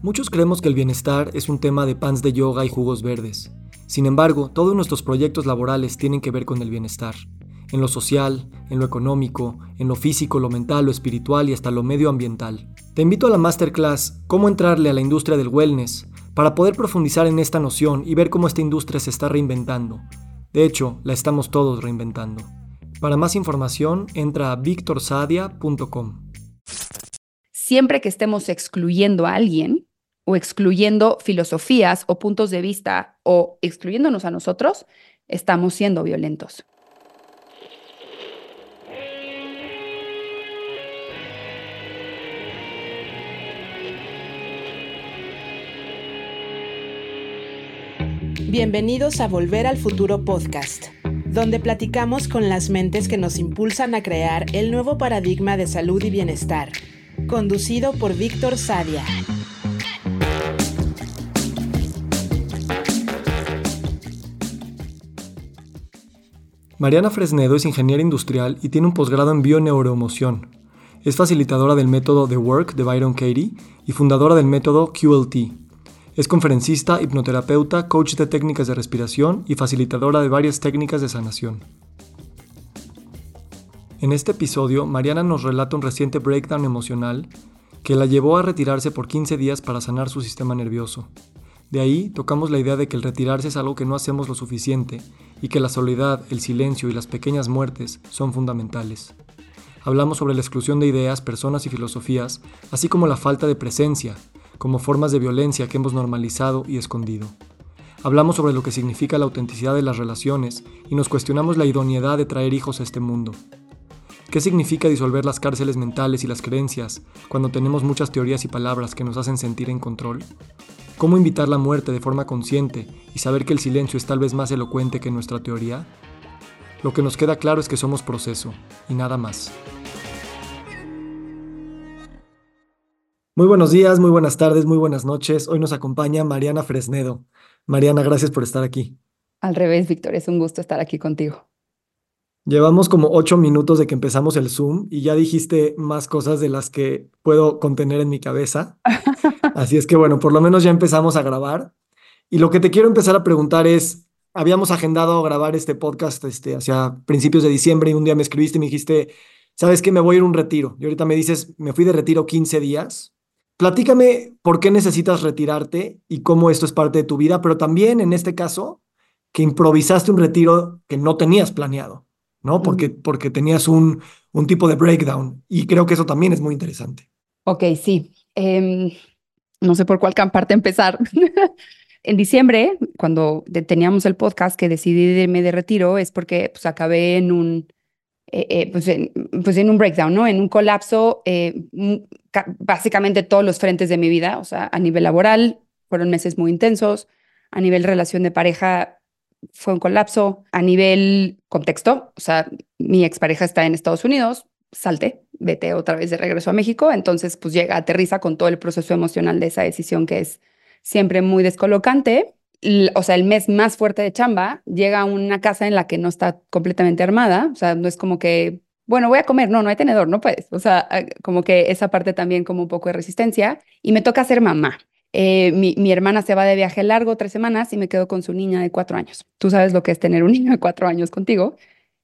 Muchos creemos que el bienestar es un tema de pants de yoga y jugos verdes. Sin embargo, todos nuestros proyectos laborales tienen que ver con el bienestar. En lo social, en lo económico, en lo físico, lo mental, lo espiritual y hasta lo medioambiental. Te invito a la masterclass Cómo entrarle a la industria del wellness para poder profundizar en esta noción y ver cómo esta industria se está reinventando. De hecho, la estamos todos reinventando. Para más información, entra a victorsadia.com. Siempre que estemos excluyendo a alguien, o excluyendo filosofías o puntos de vista o excluyéndonos a nosotros, estamos siendo violentos. Bienvenidos a Volver al Futuro Podcast, donde platicamos con las mentes que nos impulsan a crear el nuevo paradigma de salud y bienestar, conducido por Víctor Sadia. Mariana Fresnedo es ingeniera industrial y tiene un posgrado en bioneuroemoción. Es facilitadora del método The Work de Byron Katie y fundadora del método QLT. Es conferencista, hipnoterapeuta, coach de técnicas de respiración y facilitadora de varias técnicas de sanación. En este episodio, Mariana nos relata un reciente breakdown emocional que la llevó a retirarse por 15 días para sanar su sistema nervioso. De ahí tocamos la idea de que el retirarse es algo que no hacemos lo suficiente y que la soledad, el silencio y las pequeñas muertes son fundamentales. Hablamos sobre la exclusión de ideas, personas y filosofías, así como la falta de presencia, como formas de violencia que hemos normalizado y escondido. Hablamos sobre lo que significa la autenticidad de las relaciones y nos cuestionamos la idoneidad de traer hijos a este mundo. ¿Qué significa disolver las cárceles mentales y las creencias cuando tenemos muchas teorías y palabras que nos hacen sentir en control? ¿Cómo invitar la muerte de forma consciente y saber que el silencio es tal vez más elocuente que nuestra teoría? Lo que nos queda claro es que somos proceso y nada más. Muy buenos días, muy buenas tardes, muy buenas noches. Hoy nos acompaña Mariana Fresnedo. Mariana, gracias por estar aquí. Al revés, Víctor, es un gusto estar aquí contigo. Llevamos como ocho minutos de que empezamos el Zoom y ya dijiste más cosas de las que puedo contener en mi cabeza. Así es que bueno, por lo menos ya empezamos a grabar. Y lo que te quiero empezar a preguntar es, habíamos agendado grabar este podcast este, hacia principios de diciembre y un día me escribiste y me dijiste, ¿sabes qué? Me voy a ir a un retiro. Y ahorita me dices, me fui de retiro 15 días. Platícame por qué necesitas retirarte y cómo esto es parte de tu vida, pero también en este caso, que improvisaste un retiro que no tenías planeado. ¿no? Porque, porque tenías un, un tipo de breakdown y creo que eso también es muy interesante. Ok, sí. Em, no sé por cuál parte empezar. en diciembre, cuando teníamos el podcast que decidí irme de retiro, es porque pues, acabé en un, eh, eh, pues, en, pues en un breakdown, ¿no? En un colapso, eh, básicamente todos los frentes de mi vida, o sea, a nivel laboral, fueron meses muy intensos, a nivel relación de pareja, fue un colapso a nivel contexto, o sea, mi expareja está en Estados Unidos, salte, vete otra vez de regreso a México, entonces pues llega, aterriza con todo el proceso emocional de esa decisión que es siempre muy descolocante. O sea, el mes más fuerte de chamba llega a una casa en la que no está completamente armada, o sea, no es como que, bueno, voy a comer, no, no hay tenedor, no puedes, o sea, como que esa parte también como un poco de resistencia y me toca ser mamá. Eh, mi, hermana se va de viaje largo tres semanas y me quedo con su niña de cuatro años. Tú sabes lo que es tener un niño de cuatro años contigo,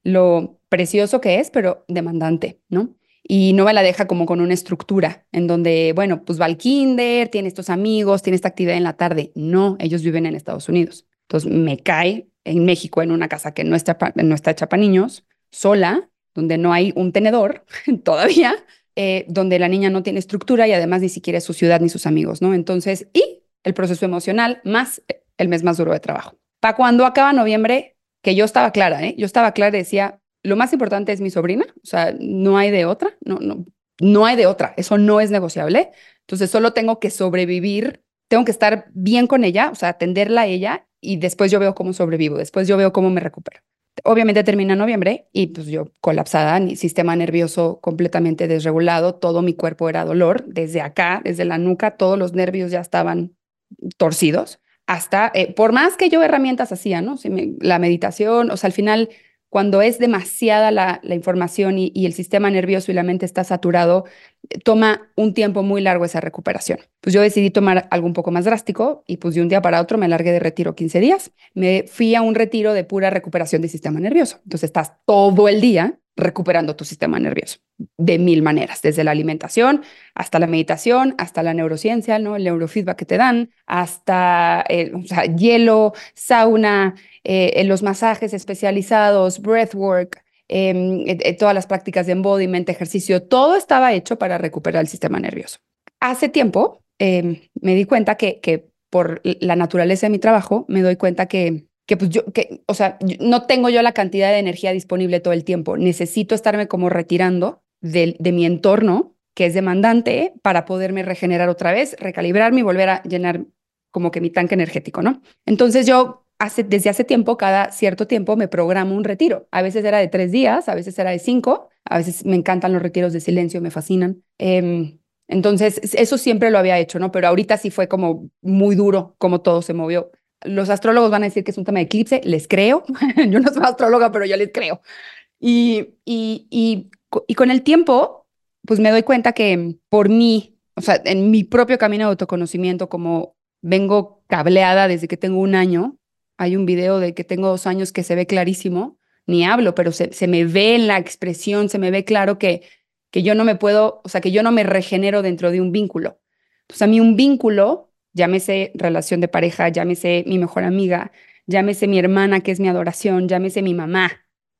lo precioso que es, pero demandante, ¿no? Y no me la deja como con una estructura en donde, bueno, pues va al kinder, tiene estos amigos, tiene esta actividad en la tarde. No, ellos viven en Estados Unidos. Entonces me cae en México en una casa que no está, no está hecha para niños, sola, donde no hay un tenedor todavía, eh, donde la niña no tiene estructura y además ni siquiera su ciudad ni sus amigos, ¿no? Entonces, y el proceso emocional más el mes más duro de trabajo. Para cuando acaba noviembre, que yo estaba clara, ¿eh? Yo estaba clara y decía, lo más importante es mi sobrina, o sea, no hay de otra, no, no, no hay de otra, eso no es negociable. Entonces, solo tengo que sobrevivir, tengo que estar bien con ella, o sea, atenderla a ella y después yo veo cómo sobrevivo, después yo veo cómo me recupero. Obviamente termina noviembre y pues yo colapsada, mi sistema nervioso completamente desregulado, todo mi cuerpo era dolor, desde acá, desde la nuca, todos los nervios ya estaban torcidos, hasta, eh, por más que yo herramientas hacía, ¿no? la meditación, o sea, al final, cuando es demasiada la, información y, el sistema nervioso y la mente está saturado, toma un tiempo muy largo esa recuperación. Pues yo decidí tomar algo un poco más drástico y pues de un día para otro me largué de retiro 15 días. Me fui a un retiro de pura recuperación del sistema nervioso. Entonces estás todo el día recuperando tu sistema nervioso de mil maneras, desde la alimentación hasta la meditación, hasta la neurociencia, ¿no? el neurofeedback que te dan, hasta eh, hielo, sauna, eh, los masajes especializados, breathwork, em, todas las prácticas de embodiment, ejercicio, todo estaba hecho para recuperar el sistema nervioso. Hace tiempo em, me di cuenta que, que por la naturaleza de mi trabajo, me doy cuenta que, que pues yo, que, o sea, no tengo yo la cantidad de energía disponible todo el tiempo. Necesito estarme como retirando de, de mi entorno, que es demandante, para poderme regenerar otra vez, recalibrarme y volver a llenar como que mi tanque energético, ¿no? Entonces yo desde hace tiempo, cada cierto tiempo, me programo un retiro. A veces era de tres días, a veces era de cinco, a veces me encantan los retiros de silencio, me fascinan. Em, entonces, eso siempre lo había hecho, ¿no? Pero ahorita sí fue como muy duro como todo se movió. Los astrólogos van a decir que es un tema de eclipse, les creo. yo no soy astróloga, pero yo les creo. Y, y, y, y con el tiempo, pues me doy cuenta que por mí, o sea, en mi propio camino de autoconocimiento, como vengo cableada desde que tengo un año, hay un video de que tengo dos años que se ve clarísimo, ni hablo, pero se, me ve en la expresión, se me ve claro que, que yo no me puedo, o sea, que yo no me regenero dentro de un vínculo. Entonces, a mí un vínculo, llámese relación de pareja, llámese mi mejor amiga, llámese mi hermana que es mi adoración, llámese mi mamá.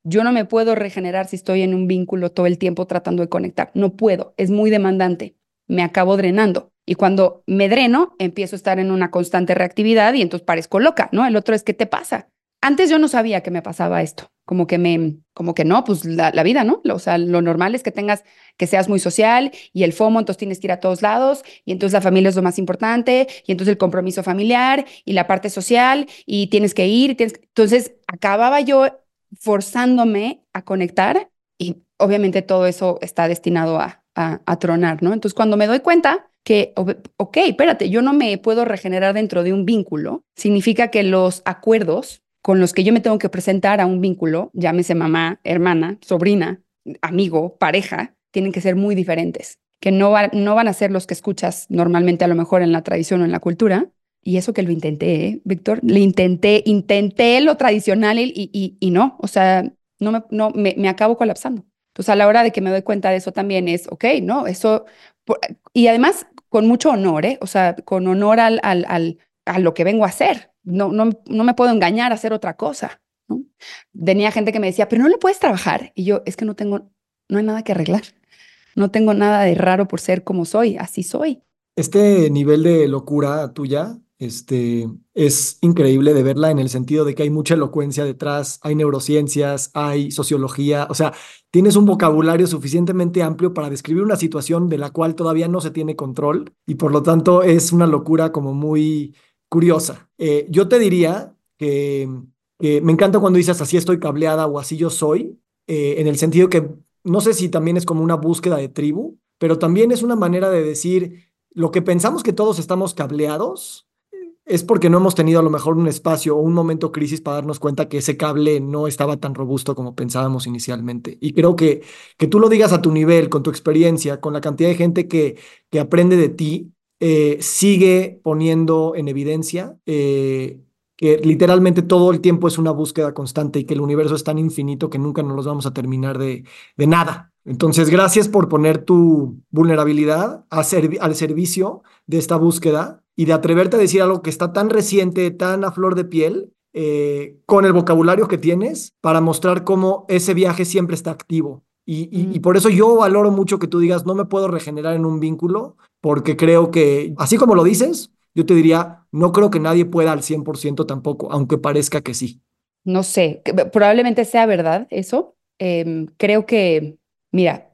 Yo no me puedo regenerar si estoy en un vínculo todo el tiempo tratando de conectar. No puedo, es muy demandante. Me acabo drenando. Y cuando me dreno, empiezo a estar en una constante reactividad y entonces parezco loca, ¿no? El otro es, ¿qué te pasa? Antes yo no sabía que me pasaba esto, como que me, como que no, pues la, vida, ¿no? O sea, lo normal es que tengas, que seas muy social y el FOMO, entonces tienes que ir a todos lados y entonces la familia es lo más importante y entonces el compromiso familiar y la parte social y tienes que ir. Tienes... Entonces acababa yo forzándome a conectar y obviamente todo eso está destinado a, a, a tronar, ¿no? Entonces cuando me doy cuenta, que, ok, espérate, yo no me puedo regenerar dentro de un vínculo, significa que los acuerdos con los que yo me tengo que presentar a un vínculo, llámese mamá, hermana, sobrina, amigo, pareja, tienen que ser muy diferentes, que no, no van a ser los que escuchas normalmente a lo mejor en la tradición o en la cultura. Y eso que lo intenté, ¿eh, Víctor, le intenté, intenté lo tradicional y, y, y no, o sea, no, me, no me, me acabo colapsando. Entonces, a la hora de que me doy cuenta de eso también es, ok, no, eso, y además con mucho honor, ¿eh? o sea, con honor al, al, al, a lo que vengo a hacer. No, no, no me puedo engañar a hacer otra cosa. ¿no? Tenía gente que me decía, pero no le puedes trabajar. Y yo, es que no tengo, no hay nada que arreglar. No tengo nada de raro por ser como soy, así soy. Este nivel de locura tuya este, es increíble de verla en el sentido de que hay mucha elocuencia detrás, hay neurociencias, hay sociología, o sea, tienes un vocabulario suficientemente amplio para describir una situación de la cual todavía no se tiene control y por lo tanto es una locura como muy curiosa. Eh, yo te diría que, me encanta cuando dices así estoy cableada o así yo soy, eh, en el sentido que no sé si también es como una búsqueda de tribu, pero también es una manera de decir lo que pensamos que todos estamos cableados es porque no hemos tenido a lo mejor un espacio o un momento crisis para darnos cuenta que ese cable no estaba tan robusto como pensábamos inicialmente. Y creo que que tú lo digas a tu nivel, con tu experiencia, con la cantidad de gente que, que aprende de ti, eh, sigue poniendo en evidencia eh, que literalmente todo el tiempo es una búsqueda constante y que el universo es tan infinito que nunca nos los vamos a terminar de, de nada. Entonces, gracias por poner tu vulnerabilidad a al servicio de esta búsqueda y de atreverte a decir algo que está tan reciente, tan a flor de piel, eh, con el vocabulario que tienes para mostrar cómo ese viaje siempre está activo. Y, y, por eso yo valoro mucho que tú digas, no me puedo regenerar en un vínculo, porque creo que, así como lo dices, yo te diría, no creo que nadie pueda al 100% tampoco, aunque parezca que sí. No sé, probablemente sea verdad eso. Em, creo que, mira,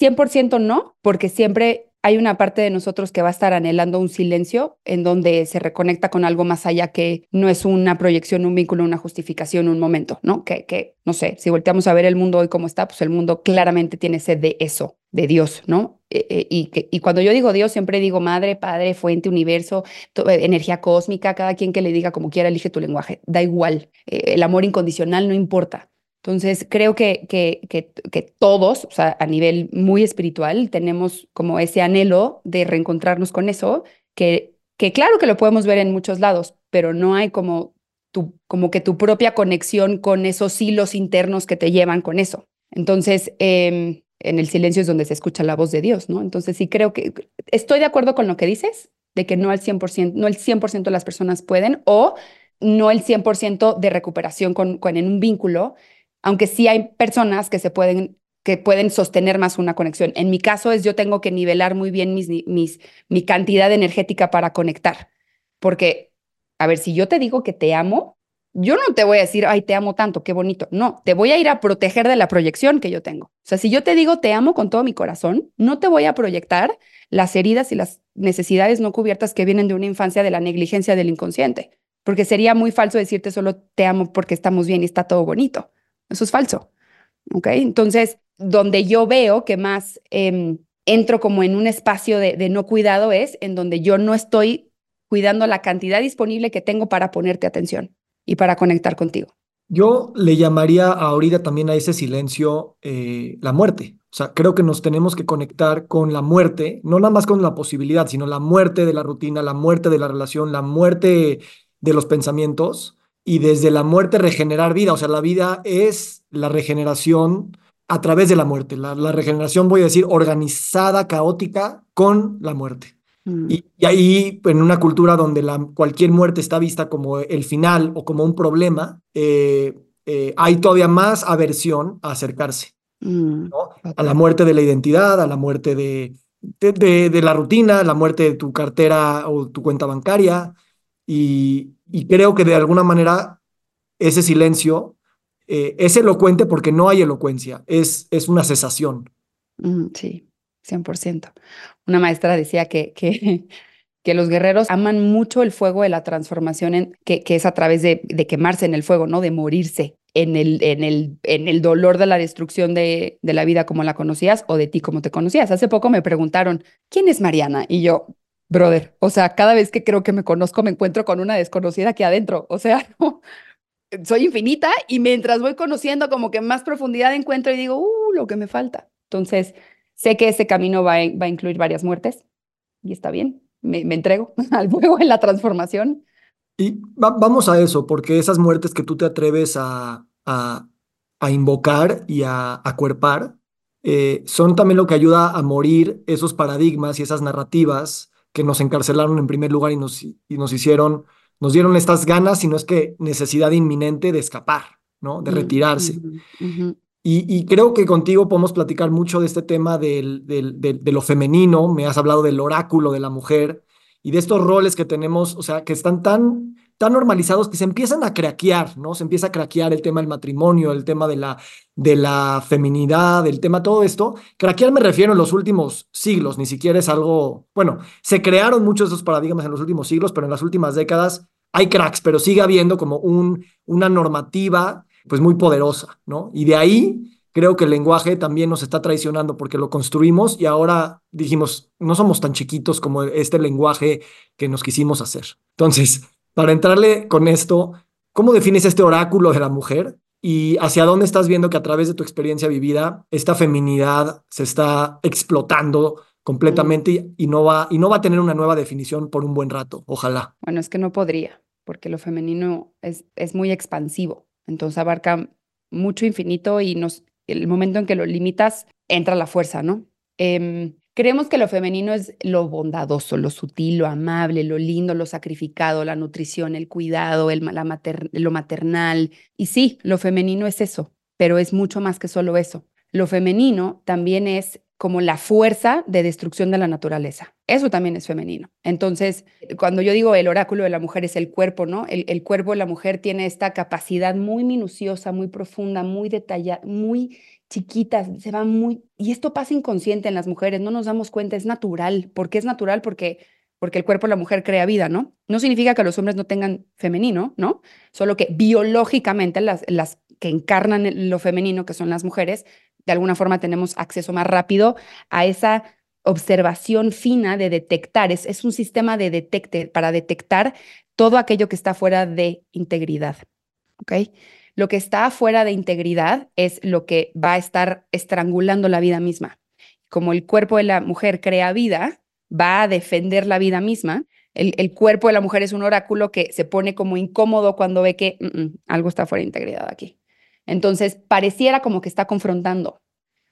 100% no, porque siempre hay una parte de nosotros que va a estar anhelando un silencio en donde se reconecta con algo más allá que no es una proyección, un vínculo, una justificación, un momento, ¿no? Que, que no sé, si volteamos a ver el mundo hoy como está, pues el mundo claramente tiene sed de eso, de Dios, ¿no? E, e, y, que, y cuando yo digo Dios, siempre digo madre, padre, fuente, universo, energía cósmica, cada quien que le diga como quiera, elige tu lenguaje, da igual, eh, el amor incondicional no importa. Entonces, creo que, que, que, todos, o sea, a nivel muy espiritual, tenemos como ese anhelo de reencontrarnos con eso, que, que claro que lo podemos ver en muchos lados, pero no hay como, tu, como que tu propia conexión con esos hilos internos que te llevan con eso. Entonces, em, en el silencio es donde se escucha la voz de Dios, ¿no? Entonces, sí creo que estoy de acuerdo con lo que dices, de que no al 100%, no el 100% de las personas pueden, o no el 100% de recuperación con, con, en un vínculo, aunque sí hay personas que se pueden que pueden sostener más una conexión. En mi caso es yo tengo que nivelar muy bien mis, mis, mi cantidad energética para conectar, porque, a ver, si yo te digo que te amo, yo no te voy a decir, ay, te amo tanto, qué bonito. No, te voy a ir a proteger de la proyección que yo tengo. O sea, si yo te digo te amo con todo mi corazón, no te voy a proyectar las heridas y las necesidades no cubiertas que vienen de una infancia de la negligencia del inconsciente, porque sería muy falso decirte solo te amo porque estamos bien y está todo bonito. Eso es falso. ¿Ok? Entonces, donde yo veo que más em, entro como en un espacio de, no cuidado es en donde yo no estoy cuidando la cantidad disponible que tengo para ponerte atención y para conectar contigo. Yo le llamaría ahorita también a ese silencio eh, la muerte. O sea, creo que nos tenemos que conectar con la muerte, no nada más con la posibilidad, sino la muerte de la rutina, la muerte de la relación, la muerte de los pensamientos, y desde la muerte regenerar vida. O sea, la vida es la regeneración a través de la muerte. La, regeneración, voy a decir, organizada, caótica, con la muerte. Mm. Y, ahí, en una cultura donde la, cualquier muerte está vista como el final o como un problema, eh, eh, hay todavía más aversión a acercarse mm, a la muerte de la identidad, a la muerte de, de, de, la rutina, a la muerte de tu cartera o tu cuenta bancaria. Y, y creo que de alguna manera ese silencio eh, es elocuente porque no hay elocuencia, es, es una cesación. Sí, 100%. Una maestra decía que, que, que, los guerreros aman mucho el fuego de la transformación, que, que, es a través de, de, quemarse en el fuego, ¿no? De morirse en el, en el, en el dolor de la destrucción de, de la vida como la conocías o de ti como te conocías. Hace poco me preguntaron, ¿quién es Mariana? Y yo, brother, o sea, cada vez que creo que me conozco me encuentro con una desconocida aquí adentro, o sea, soy infinita y mientras voy conociendo como que más profundidad encuentro y digo, uh, lo que me falta. Entonces, sé que ese camino va a, va a incluir varias muertes y está bien, me, entrego al fuego en la transformación. Y vamos a eso, porque esas muertes que tú te atreves a, a, a invocar y a acuerpar, eh, son también lo que ayuda a morir esos paradigmas y esas narrativas que nos encarcelaron en primer lugar y nos, y nos hicieron, nos dieron estas ganas, sino es que necesidad inminente de escapar, ¿no? De retirarse. y, y, creo que contigo podemos platicar mucho de este tema del, del, de lo femenino, me has hablado del oráculo de la mujer y de estos roles que tenemos, o sea, que están tan tan normalizados que se empiezan a craquear, ¿no? Se empieza a craquear el tema del matrimonio, el tema de la, de la feminidad, el tema, todo esto. Craquear me refiero en los últimos siglos, ni siquiera es algo, bueno, se crearon muchos de esos paradigmas en los últimos siglos, pero en las últimas décadas hay cracks, pero sigue habiendo como un, una normativa pues muy poderosa, ¿no? Y de ahí creo que el lenguaje también nos está traicionando porque lo construimos y ahora dijimos, no somos tan chiquitos como este lenguaje que nos quisimos hacer. Entonces, para entrarle con esto, ¿cómo defines este oráculo de la mujer? ¿Y hacia dónde estás viendo que a través de tu experiencia vivida esta feminidad se está explotando completamente y, no va, y no va a tener una nueva definición por un buen rato? Ojalá. Bueno, es que no podría, porque lo femenino es, es muy expansivo, entonces abarca mucho infinito y nos, el momento en que lo limitas entra la fuerza, ¿no? Eh, Creemos que lo femenino es lo bondadoso, lo sutil, lo amable, lo lindo, lo sacrificado, la nutrición, el cuidado, la lo maternal. Y sí, lo femenino es eso, pero es mucho más que solo eso. Lo femenino también es como la fuerza de destrucción de la naturaleza. Eso también es femenino. Entonces, cuando yo digo el oráculo de la mujer es el cuerpo, ¿no? El, el cuerpo de la mujer tiene esta capacidad muy minuciosa, muy profunda, muy detallada, muy chiquitas, se va muy... Y esto pasa inconsciente en las mujeres, no nos damos cuenta, es natural. ¿Por qué es natural? Porque, porque el cuerpo de la mujer crea vida, ¿no? No significa que los hombres no tengan femenino, ¿no? Solo que biológicamente las, las que encarnan lo femenino, que son las mujeres, de alguna forma tenemos acceso más rápido a esa observación fina de detectar. Es, es un sistema de detecte para detectar todo aquello que está fuera de integridad. ¿Ok? Lo que está fuera de integridad es lo que va a estar estrangulando la vida misma. Como el cuerpo de la mujer crea vida, va a defender la vida misma. El, cuerpo de la mujer es un oráculo que se pone como incómodo cuando ve que mm, mm, algo está fuera de integridad aquí. Entonces, pareciera como que está confrontando.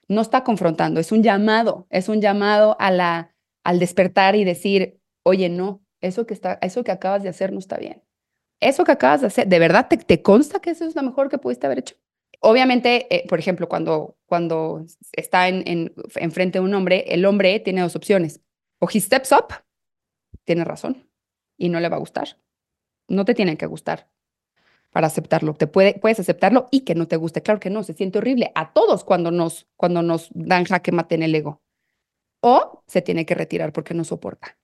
No está confrontando, es un llamado, es un llamado a la, al despertar y decir, oye, no, eso que, está, eso que acabas de hacer no está bien. Eso que acabas de hacer, ¿de verdad te, consta que eso es lo mejor que pudiste haber hecho? Obviamente, eh, por ejemplo, cuando, cuando está en, en, frente de un hombre, el hombre tiene dos opciones. O he steps up, tiene razón, y no le va a gustar. No te tiene que gustar para aceptarlo. Te puede, puedes aceptarlo y que no te guste. Claro que no, se siente horrible a todos cuando nos, cuando nos dan jaque mate en el ego. O se tiene que retirar porque no soporta.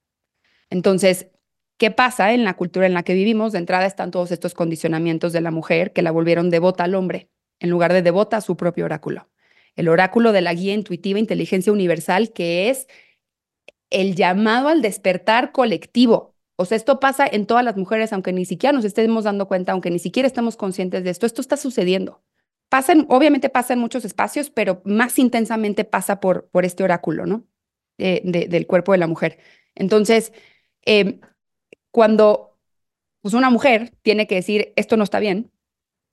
Entonces, ¿qué pasa en la cultura en la que vivimos? De entrada están todos estos condicionamientos de la mujer que la volvieron devota al hombre, en lugar de devota a su propio oráculo. El oráculo de la guía intuitiva inteligencia universal, que es el llamado al despertar colectivo. O sea, esto pasa en todas las mujeres, aunque ni siquiera nos estemos dando cuenta, aunque ni siquiera estamos conscientes de esto, esto está sucediendo. Pasa obviamente pasa en muchos espacios, pero más intensamente pasa por, por este oráculo, ¿no? del cuerpo de la mujer. Entonces, em, cuando pues, una mujer tiene que decir, esto no está bien,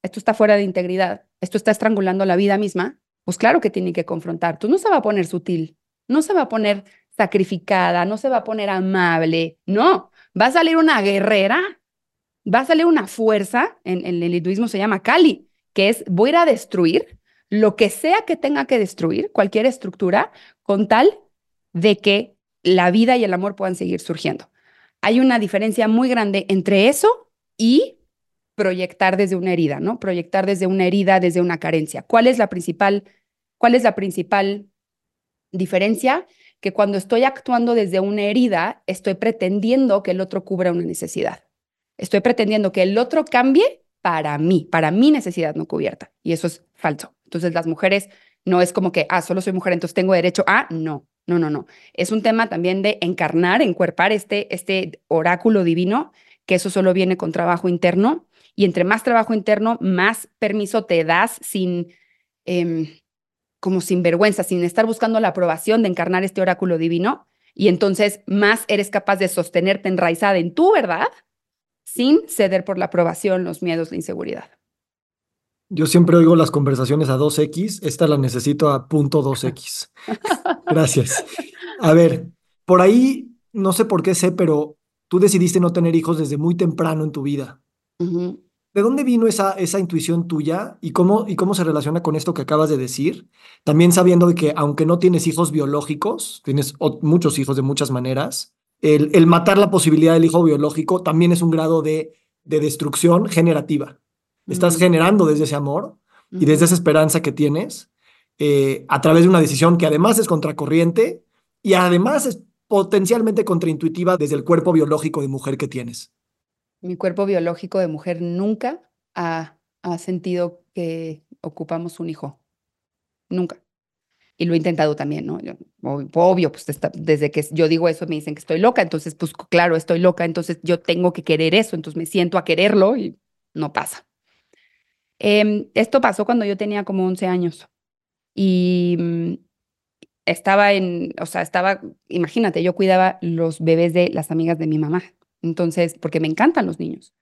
esto está fuera de integridad, esto está estrangulando la vida misma, pues claro que tiene que confrontar. Tú no se va a poner sutil, no se va a poner sacrificada, no se va a poner amable, no, va a salir una guerrera, va a salir una fuerza, en, el hinduismo se llama Kali, que es voy a a destruir lo que sea que tenga que destruir, cualquier estructura, con tal de que la vida y el amor puedan seguir surgiendo. Hay una diferencia muy grande entre eso y proyectar desde una herida, ¿no? Proyectar desde una herida, desde una carencia. ¿Cuál es la principal, cuál es la principal diferencia? Que cuando estoy actuando desde una herida, estoy pretendiendo que el otro cubra una necesidad. Estoy pretendiendo que el otro cambie para mí, para mi necesidad no cubierta. Y eso es falso. Entonces las mujeres no es como que, ah, solo soy mujer, entonces tengo derecho a, no. No, no, no. Es un tema también de encarnar, encuerpar este, este oráculo divino, que eso solo viene con trabajo interno. Y entre más trabajo interno, más permiso te das sin, em, como sin vergüenza, sin estar buscando la aprobación de encarnar este oráculo divino. Y entonces más eres capaz de sostenerte enraizada en tu verdad sin ceder por la aprobación, los miedos, la inseguridad. Yo siempre oigo las conversaciones a 2X, esta la necesito a punto 2X. Gracias. A ver, por ahí, no sé por qué sé, pero tú decidiste no tener hijos desde muy temprano en tu vida. ¿De dónde vino esa, esa intuición tuya y cómo, y cómo se relaciona con esto que acabas de decir? También sabiendo de que aunque no tienes hijos biológicos, tienes muchos hijos de muchas maneras, el, el, matar la posibilidad del hijo biológico también es un grado de, de destrucción generativa. Estás generando desde ese amor y desde esa esperanza que tienes eh, a través de una decisión que además es contracorriente y además es potencialmente contraintuitiva desde el cuerpo biológico de mujer que tienes. Mi cuerpo biológico de mujer nunca ha, ha sentido que ocupamos un hijo. Nunca. Y lo he intentado también, ¿no? obvio, pues desde que yo digo eso me dicen que estoy loca, entonces pues claro, estoy loca, entonces yo tengo que querer eso, entonces me siento a quererlo y no pasa. Em, esto pasó cuando yo tenía como 11 años y mm, estaba en, o sea, estaba, imagínate, yo cuidaba los bebés de las amigas de mi mamá, entonces, porque me encantan los niños.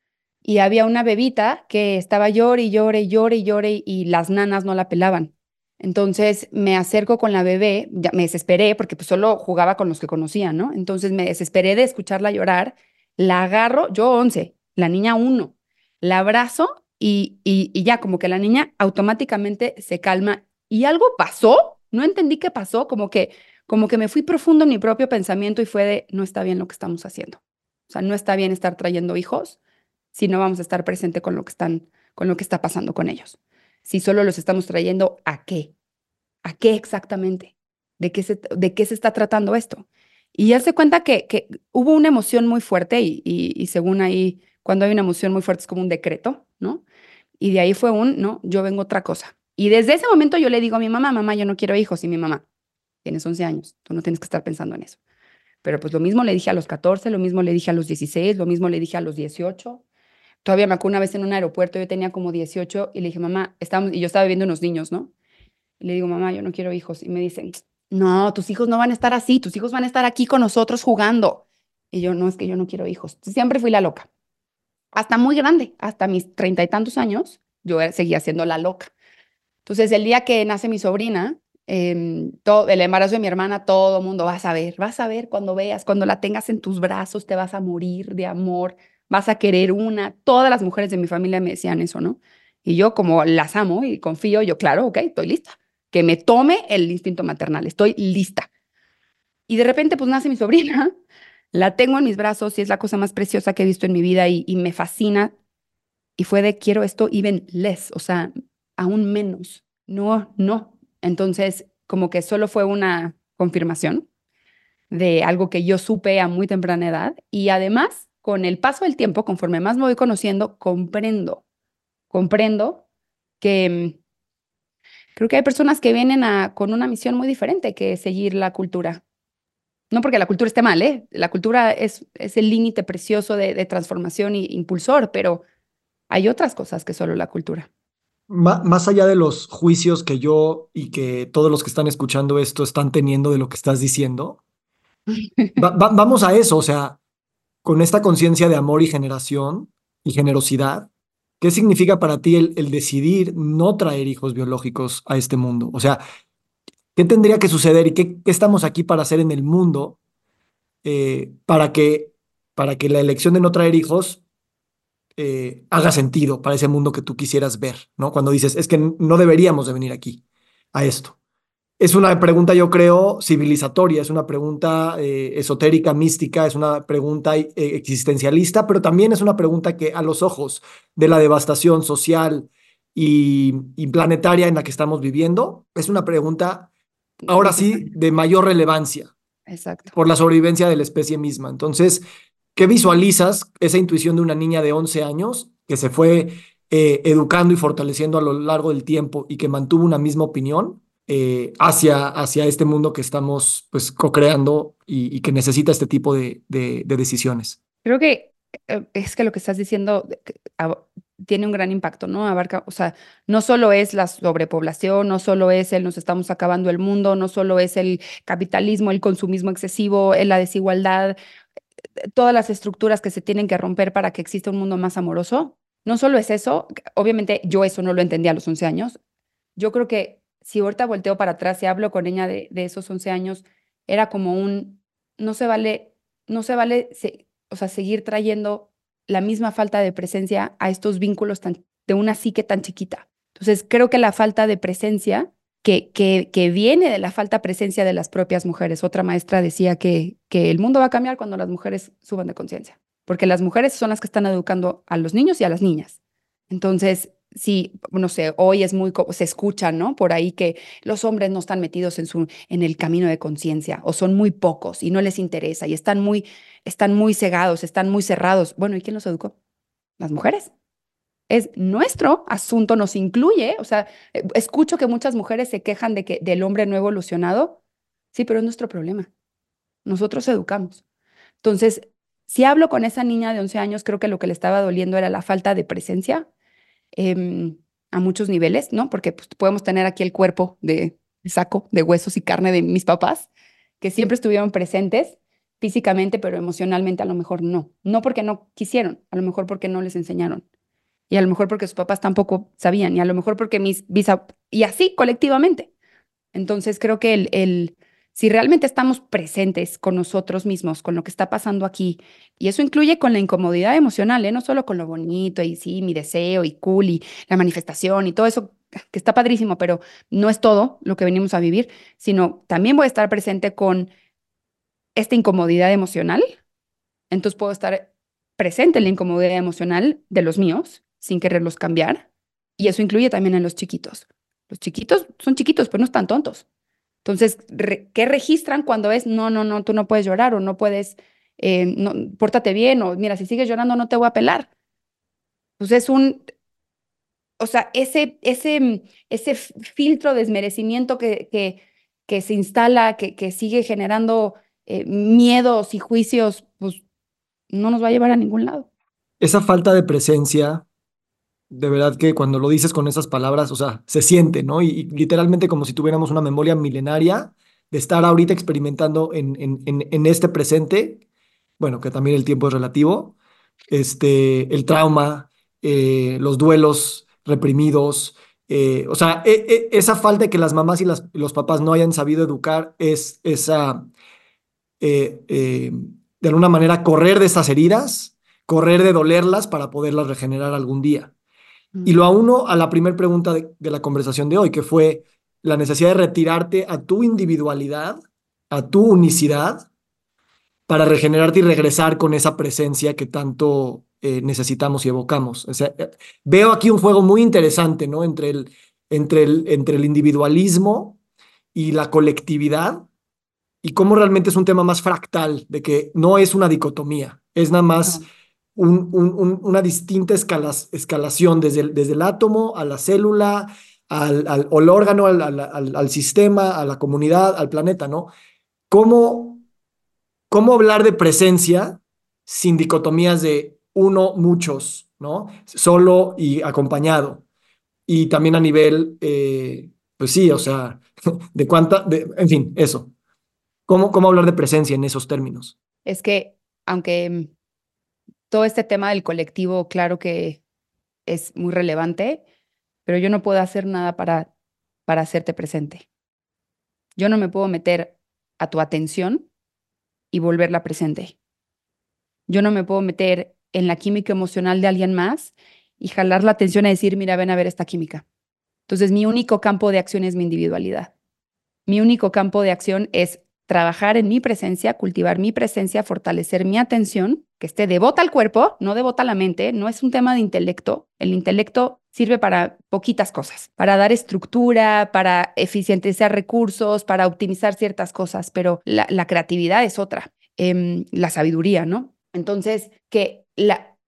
Y había una bebita que estaba llore y llore y llore y llore y las nanas no la pelaban. Entonces me acerco con la bebé, ya me desesperé porque pues solo jugaba con los que conocía, ¿no? Entonces me desesperé de escucharla llorar, la agarro, yo 11, la niña 1, la abrazo y, ya como que la niña automáticamente se calma y algo pasó, no entendí qué pasó, como que, como que me fui profundo en mi propio pensamiento y fue de, no está bien lo que estamos haciendo. O sea, no está bien estar trayendo hijos si no vamos a estar presente con lo que están, con lo que está pasando con ellos. Si solo los estamos trayendo, ¿a qué? ¿A qué exactamente? ¿De qué se, de qué se está tratando esto? Y él se cuenta que, que hubo una emoción muy fuerte y, y según ahí, cuando hay una emoción muy fuerte es como un decreto, ¿no? Y de ahí fue un, no, yo vengo otra cosa. Y desde ese momento yo le digo a mi mamá, mamá, yo no quiero hijos. Y mi mamá, tienes 11 años, tú no tienes que estar pensando en eso. Pero pues lo mismo le dije a los 14, lo mismo le dije a los 16, lo mismo le dije a los 18. todavía me acuerdo una vez en un aeropuerto, yo tenía como 18 y le dije, mamá, estamos, y yo estaba viendo unos niños, ¿no? Y le digo, mamá, yo no quiero hijos. Y me dicen, no, tus hijos no van a estar así, tus hijos van a estar aquí con nosotros jugando. Y yo, no, es que yo no quiero hijos. Siempre fui la loca. Hasta muy grande, hasta mis treinta y tantos años, yo seguía siendo la loca. Entonces, el día que nace mi sobrina, eh, todo, el embarazo de mi hermana, todo el mundo, vas a ver, vas a ver cuando veas, cuando la tengas en tus brazos, te vas a morir de amor, vas a querer una. Todas las mujeres de mi familia me decían eso, ¿no? Y yo, como las amo y confío, yo, claro, ok, estoy lista. Que me tome el instinto maternal, estoy lista. Y de repente, pues nace mi sobrina, la tengo en mis brazos y es la cosa más preciosa que he visto en mi vida y, me fascina. Y fue de quiero esto even less, o sea, aún menos. No, no, entonces, como que solo fue una confirmación de algo que yo supe a muy temprana edad y además, con el paso del tiempo, conforme más me voy conociendo, comprendo, comprendo que mm, creo que hay personas que vienen a, con una misión muy diferente que seguir la cultura. No porque la cultura esté mal, ¿eh? La cultura es, es el límite precioso de, transformación e impulsor, pero hay otras cosas que solo la cultura más allá de los juicios que yo y que todos los que están escuchando esto están teniendo de lo que estás diciendo, vamos a eso, o sea, con esta conciencia de amor y generación y generosidad, ¿qué significa para ti el, decidir no traer hijos biológicos a este mundo? O sea, ¿qué tendría que suceder y qué, estamos aquí para hacer en el mundo eh, para, que, para que la elección de no traer hijos eh, haga sentido para ese mundo que tú quisieras ver, ¿no? Cuando dices, es que no deberíamos de venir aquí a esto. Es una pregunta, yo creo, civilizatoria, es una pregunta eh, esotérica, mística, es una pregunta existencialista, pero también es una pregunta que a los ojos de la devastación social y planetaria en la que estamos viviendo, es una pregunta, ahora sí, de mayor relevancia. Exacto. Por la sobrevivencia de la especie misma. Entonces, ¿Qué visualizas esa intuición de una niña de 11 años que se fue eh, educando y fortaleciendo a lo largo del tiempo y que mantuvo una misma opinión eh, hacia, hacia este mundo que estamos pues co-creando y, que necesita este tipo de, de, decisiones? Creo que eh, es que lo que estás diciendo tiene un gran impacto, ¿no? Abarca, o sea, no solo es la sobrepoblación, no solo es el nos estamos acabando el mundo, no solo es el capitalismo, el consumismo excesivo, la desigualdad, todas las estructuras que se tienen que romper para que exista un mundo más amoroso. No solo es eso, obviamente yo eso no lo entendía a los 11 años. Yo creo que si ahorita volteo para atrás y hablo con ella de, esos 11 años, era como un, no se vale, no se vale, o sea, seguir trayendo la misma falta de presencia a estos vínculos tan, de una psique tan chiquita. Entonces, creo que la falta de presencia que, que, viene de la falta de presencia de las propias mujeres. Otra maestra decía que, que el mundo va a cambiar cuando las mujeres suban de conciencia, porque las mujeres son las que están educando a los niños y a las niñas. Entonces, sí, no sé, hoy es muy, se escucha, ¿no? Por ahí que los hombres no están metidos en, su, en el camino de conciencia o son muy pocos y no les interesa y están muy, están muy cegados, están muy cerrados. Bueno, ¿y quién los educó? Las mujeres es nuestro asunto, nos incluye. O sea, eh, escucho que muchas mujeres se quejan de que del hombre no evolucionado. Sí, pero es nuestro problema. Nosotros educamos. Entonces, si hablo con esa niña de 11 años, creo que lo que le estaba doliendo era la falta de presencia em, a muchos niveles, ¿no? Porque pues, podemos tener aquí el cuerpo de saco de huesos y carne de mis papás, que siempre estuvieron presentes físicamente, pero emocionalmente a lo mejor no. No porque no quisieron, a lo mejor porque no les enseñaron y a lo mejor porque sus papás tampoco sabían, y a lo mejor porque mis visa y así colectivamente. Entonces creo que el, el, si realmente estamos presentes con nosotros mismos, con lo que está pasando aquí, y eso incluye con la incomodidad emocional, ¿eh? no solo con lo bonito y sí, mi deseo y cool y la manifestación y todo eso que está padrísimo, pero no es todo lo que venimos a vivir, sino también voy a estar presente con esta incomodidad emocional. Entonces puedo estar presente en la incomodidad emocional de los míos sin quererlos cambiar. Y eso incluye también a los chiquitos. Los chiquitos son chiquitos, pero no están tontos. Entonces, ¿qué registran cuando es, no, no, no, tú no puedes llorar o no puedes, eh, no, pórtate bien o mira, si sigues llorando no te voy a pelar? Pues es un, o sea, ese, ese, ese filtro de desmerecimiento que, que, que se instala, que, que sigue generando eh, miedos y juicios, pues no nos va a llevar a ningún lado. esa falta de presencia, de verdad que cuando lo dices con esas palabras, o sea, se siente, ¿no? Y, literalmente como si tuviéramos una memoria milenaria de estar ahorita experimentando en, en, en, este presente, bueno, que también el tiempo es relativo, este, el trauma, eh, los duelos reprimidos, eh, o sea, e, e, esa falta de que las mamás y las, los papás no hayan sabido educar es esa, eh, de alguna manera, correr de esas heridas correr de dolerlas para poderlas regenerar algún día. Y lo uno a la primera pregunta de, la conversación de hoy, que fue la necesidad de retirarte a tu individualidad, a tu unicidad, para regenerarte y regresar con esa presencia que tanto eh, necesitamos y evocamos. Eh, veo aquí un juego muy interesante, ¿no? Entre el, entre, el, entre el individualismo y la colectividad, y cómo realmente es un tema más fractal, de que no es una dicotomía, es nada más una distinta escalación desde el, desde el átomo a la célula, al, al, órgano, al, al, sistema, a la comunidad, al planeta, ¿no? ¿Cómo, ¿Cómo hablar de presencia sin dicotomías de uno, muchos, ¿no? Solo y acompañado. Y también a nivel, eh, pues sí, o sea, de cuánta, en fin, eso. ¿Cómo, ¿Cómo hablar de presencia en esos términos? Es que, aunque todo este tema del colectivo, claro que es muy relevante, pero yo no puedo hacer nada para, para hacerte presente. Yo no me puedo meter a tu atención y volverla presente. Yo no me puedo meter en la química emocional de alguien más y jalar la atención a decir, mira, ven a ver esta química. Entonces, mi único campo de acción es mi individualidad. Mi único campo de acción es trabajar en mi presencia, cultivar mi presencia, fortalecer mi atención, que esté devota al cuerpo, no devota a la mente, no es un tema de intelecto. El intelecto sirve para poquitas cosas, para dar estructura, para eficientizar recursos, para optimizar ciertas cosas, pero la, creatividad es otra, em, la sabiduría, ¿no? Entonces, que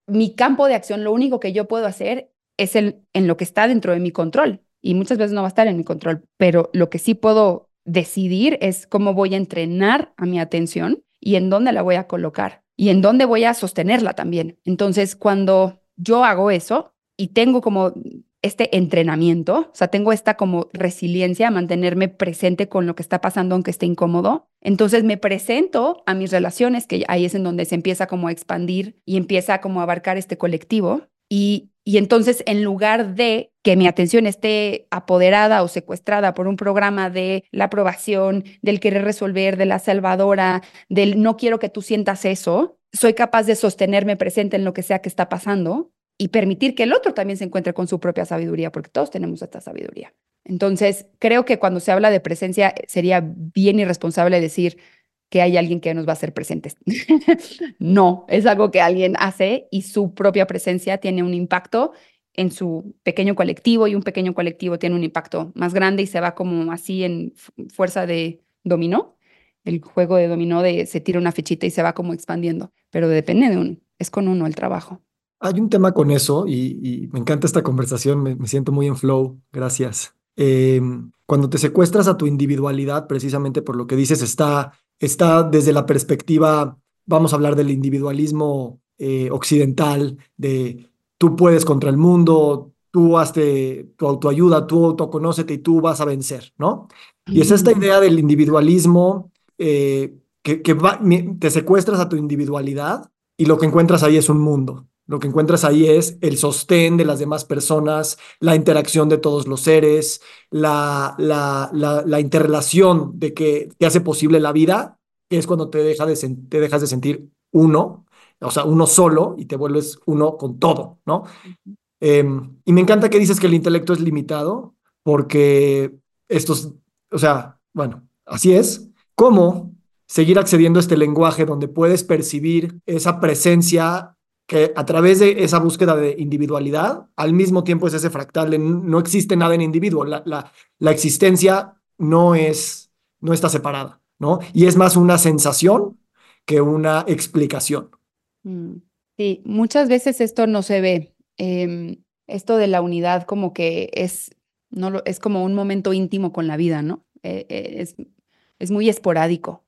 mi campo de acción, lo único que yo puedo hacer es el, en lo que está dentro de mi control. Y muchas veces no va a estar en mi control, pero lo que sí puedo decidir es cómo voy a entrenar a mi atención y en dónde la voy a colocar y en dónde voy a sostenerla también. Entonces, cuando yo hago eso y tengo como este entrenamiento, o sea, tengo esta como resiliencia a mantenerme presente con lo que está pasando aunque esté incómodo. Entonces me presento a mis relaciones, que ahí es en donde se empieza como a expandir y empieza como a abarcar este colectivo. Y, y entonces, en lugar de que mi atención esté apoderada o secuestrada por un programa de la aprobación, del querer resolver, de la salvadora, del no quiero que tú sientas eso, soy capaz de sostenerme presente en lo que sea que está pasando y permitir que el otro también se encuentre con su propia sabiduría, porque todos tenemos esta sabiduría. Entonces, creo que cuando se habla de presencia, sería bien irresponsable decir, que hay alguien que nos va a hacer presentes. no, es algo que alguien hace y su propia presencia tiene un impacto en su pequeño colectivo y un pequeño colectivo tiene un impacto más grande y se va como así en fuerza de dominó. El juego de dominó de se tira una fichita y se va como expandiendo, pero depende de uno, es con uno el trabajo. Hay un tema con eso y, me encanta esta conversación, me, siento muy en flow, gracias. Em, cuando te secuestras a tu individualidad, precisamente por lo que dices, está está desde la perspectiva, vamos a hablar del individualismo eh, occidental, de tú puedes contra el mundo, tú hazte tu autoayuda, tú autoconócete y tú vas a vencer, ¿no? Y es esta idea del individualismo eh, que, que te secuestras a tu individualidad y lo que encuentras ahí es un mundo. Lo que encuentras ahí es el sostén de las demás personas, la interacción de todos los seres, la, la, la, interrelación de que, que, hace posible la vida, que es cuando te, deja de, te dejas de sentir uno, o sea, uno solo y te vuelves uno con todo, ¿no? Em, y me encanta que dices que el intelecto es limitado, porque estos, o sea, bueno, así es. ¿Cómo seguir accediendo a este lenguaje donde puedes percibir esa presencia que a través de esa búsqueda de individualidad, al mismo tiempo es ese fractal, no existe nada en individuo, la, la, existencia no, es, no está separada, ¿no? Y es más una sensación que una explicación. Mm, sí, muchas veces esto no se ve. Em, esto de la unidad como que es, no es como un momento íntimo con la vida, ¿no? Eh, eh, es, es muy esporádico.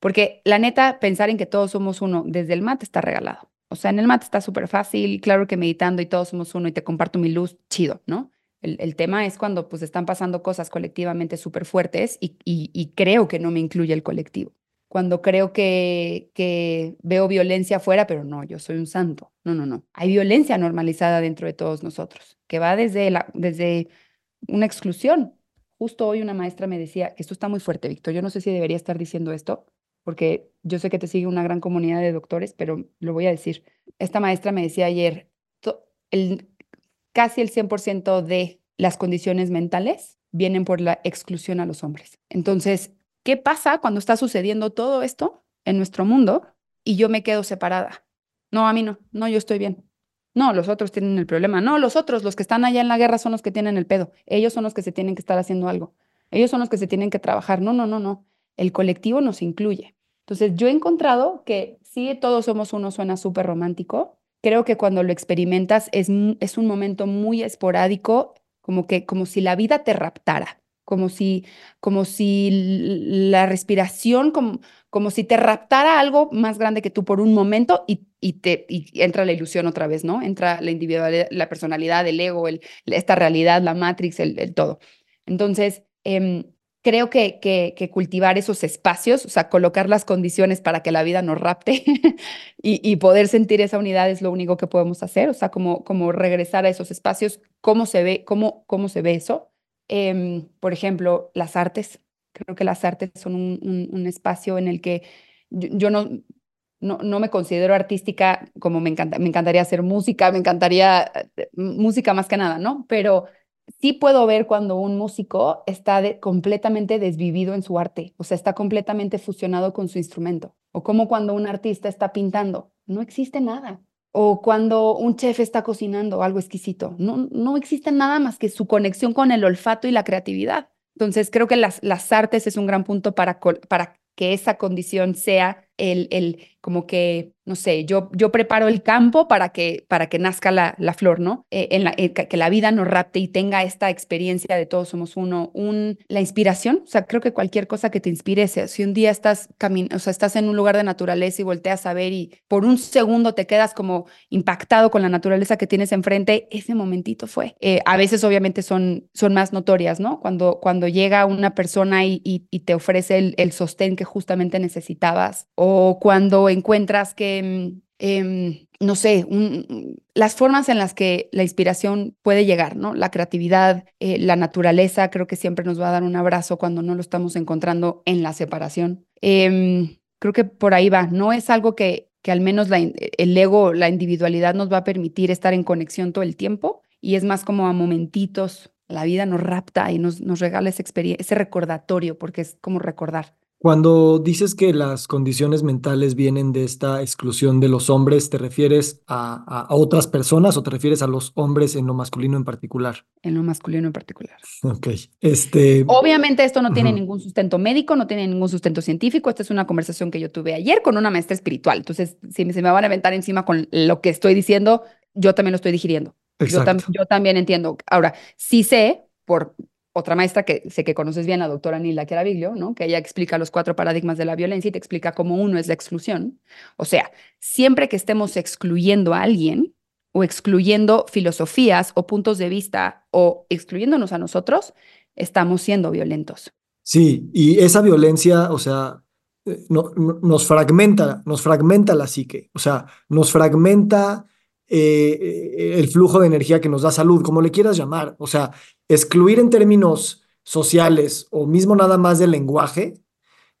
Porque la neta, pensar en que todos somos uno desde el mate está regalado. O sea, en el mat está súper fácil, claro que meditando y todos somos uno y te comparto mi luz, chido, ¿no? El, tema es cuando pues están pasando cosas colectivamente súper fuertes y, y, creo que no me incluye el colectivo. Cuando creo que, que veo violencia afuera, pero no, yo soy un santo. No, no, no. Hay violencia normalizada dentro de todos nosotros, que va desde, la, desde una exclusión. Justo hoy una maestra me decía esto está muy fuerte, Víctor. Yo no sé si debería estar diciendo esto, porque yo sé que te sigue una gran comunidad de doctores, pero lo voy a decir. Esta maestra me decía ayer, el, casi el 100% de las condiciones mentales vienen por la exclusión a los hombres. Entonces, ¿qué pasa cuando está sucediendo todo esto en nuestro mundo y yo me quedo separada? No, a mí no, no, yo estoy bien. No, los otros tienen el problema. No, los otros, los que están allá en la guerra son los que tienen el pedo. Ellos son los que se tienen que estar haciendo algo. Ellos son los que se tienen que trabajar. No, no, no, no. El colectivo nos incluye. Entonces, yo he encontrado que sí, todos somos uno, suena súper romántico. Creo que cuando lo experimentas es, es un momento muy esporádico, como, que, como si la vida te raptara, como si, como si la respiración, como, como si te raptara algo más grande que tú por un momento y, y te, y entra la ilusión otra vez, ¿no? Entra la individualidad, la personalidad, el ego, el, esta realidad, la matrix, el, todo. Entonces, eh, creo que, que, cultivar esos espacios, o sea, colocar las condiciones para que la vida nos rapte y, poder sentir esa unidad es lo único que podemos hacer, o sea, como, como regresar a esos espacios, cómo se ve, cómo, cómo se ve eso. Em, por ejemplo, las artes. Creo que las artes son un, un, espacio en el que yo, no, no, no, me considero artística como me, encanta, me encantaría hacer música, me encantaría eh, música más que nada, ¿no? Pero sí puedo ver cuando un músico está completamente desvivido en su arte, o sea, está completamente fusionado con su instrumento, o como cuando un artista está pintando, no existe nada. O cuando un chef está cocinando algo exquisito, no, no existe nada más que su conexión con el olfato y la creatividad. Entonces, creo que las, las artes es un gran punto para, para que esa condición sea el, el como que, no sé, yo, yo preparo el campo para que, para que nazca la, la flor, ¿no? Eh, eh, que la vida nos rapte y tenga esta experiencia de todos somos uno, un, la inspiración, o sea, creo que cualquier cosa que te inspire, si un día estás, o sea, estás en un lugar de naturaleza y volteas a ver y por un segundo te quedas como impactado con la naturaleza que tienes enfrente, ese momentito fue. Eh, a veces obviamente son, son más notorias, ¿no? Cuando, cuando llega una persona y, y, te ofrece el, el sostén que justamente necesitabas o cuando encuentras que, mm, em, no sé, las formas en las que la inspiración puede llegar, ¿no? La creatividad, eh, la naturaleza, creo que siempre nos va a dar un abrazo cuando no lo estamos encontrando en la separación. Em, creo que por ahí va, no es algo que, que al menos el ego, la individualidad nos va a permitir estar en conexión todo el tiempo y es más como a momentitos. La vida nos rapta y nos, nos regala ese recordatorio, porque es como recordar. Cuando dices que las condiciones mentales vienen de esta exclusión de los hombres, ¿te refieres a, otras personas o te refieres a los hombres en lo masculino en particular? En lo masculino en particular. Ok. Este... Obviamente esto no tiene ningún sustento médico, no tiene ningún sustento científico. Esta es una conversación que yo tuve ayer con una maestra espiritual. Entonces, si se me van a aventar encima con lo que estoy diciendo, yo también lo estoy digiriendo. Yo, yo, también entiendo. Ahora, sí sé, por otra maestra que sé que conoces bien, la doctora Nila Chiaraviglio, ¿no? que ella explica los cuatro paradigmas de la violencia y te explica cómo uno es la exclusión. O sea, siempre que estemos excluyendo a alguien o excluyendo filosofías o puntos de vista o excluyéndonos a nosotros, estamos siendo violentos. Sí, y esa violencia, o sea, eh, no, nos fragmenta, nos fragmenta la psique, o sea, nos fragmenta eh, el flujo de energía que nos da salud, como le quieras llamar. O sea, excluir en términos sociales o mismo nada más del lenguaje,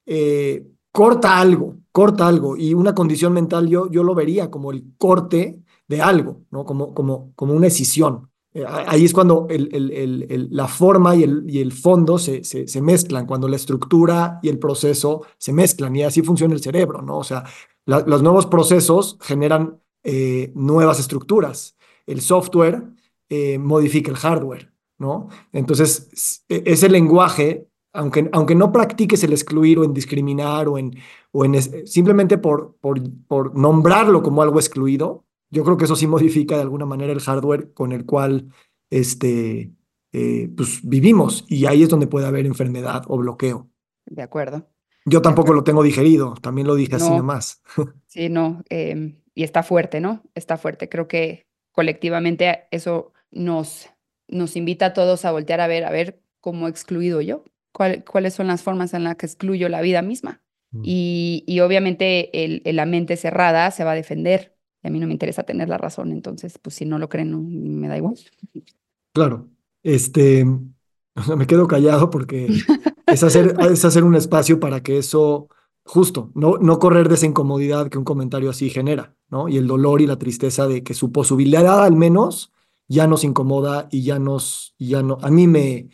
eh, corta algo, corta algo. Y una condición mental yo, yo lo vería como el corte de algo, ¿no? como, como, como una escisión. Eh, ahí es cuando el, el, la forma y el, y el fondo se, se, mezclan, cuando la estructura y el proceso se mezclan. Y así funciona el cerebro, ¿no? O sea, los nuevos procesos generan eh, nuevas estructuras. El software eh, modifica el hardware, ¿no? Entonces, e, ese lenguaje, aunque, aunque no practiques el excluir o en discriminar o en, o en simplemente por, por, por nombrarlo como algo excluido, yo creo que eso sí modifica de alguna manera el hardware con el cual este, eh, pues, vivimos y ahí es donde puede haber enfermedad o bloqueo. De acuerdo. Yo tampoco lo tengo digerido, también lo dije así nomás. Sí, no. Em, y está fuerte, ¿no? Está fuerte. Creo que colectivamente eso nos, nos invita a todos a voltear a ver, a ver cómo excluido yo, cuáles son las formas en las que excluyo la vida misma. Mm. Y, y, obviamente el, la mente cerrada se va a defender. Y a mí no me interesa tener la razón, entonces, pues si no lo creen, no, me da igual. Claro, este, me quedo callado porque es hacer, es hacer un espacio para que eso, justo, no, no correr de esa incomodidad que un comentario así genera, ¿no? Y el dolor y la tristeza de que su posibilidad al menos ya nos incomoda y ya nos, ya no, a mí me,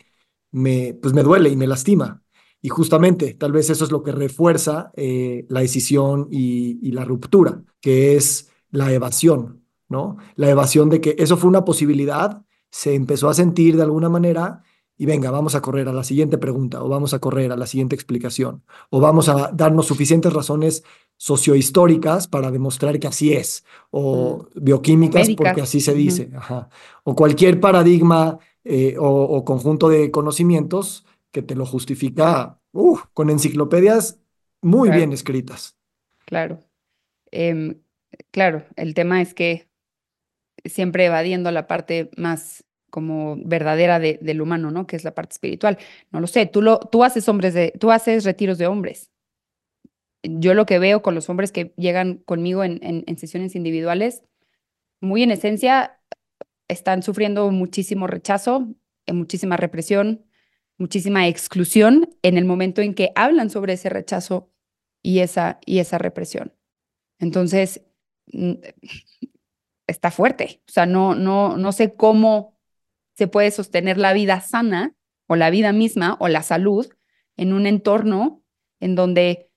me, pues me duele y me lastima. Y justamente, tal vez eso es lo que refuerza eh, la decisión y, y, la ruptura, que es la evasión, ¿no? La evasión de que eso fue una posibilidad, se empezó a sentir de alguna manera y venga, vamos a correr a la siguiente pregunta o vamos a correr a la siguiente explicación o vamos a darnos suficientes razones sociohistóricas para demostrar que así es o mm. bioquímicas porque así se dice, o cualquier paradigma eh, o, conjunto de conocimientos que te lo justifica con enciclopedias muy bien escritas. Claro. Em, claro, el tema es que siempre evadiendo la parte más como verdadera del humano, ¿no? Que es la parte espiritual. No lo sé, tú, lo, tú haces hombres de, tú haces retiros de hombres. Yo lo que veo con los hombres que llegan conmigo en, en, sesiones individuales, muy en esencia, están sufriendo muchísimo rechazo, eh, muchísima represión, muchísima exclusión en el momento en que hablan sobre ese rechazo y esa, y esa represión. Entonces, mm, está fuerte. O sea, no, no, no sé cómo se puede sostener la vida sana o la vida misma o la salud en un entorno en donde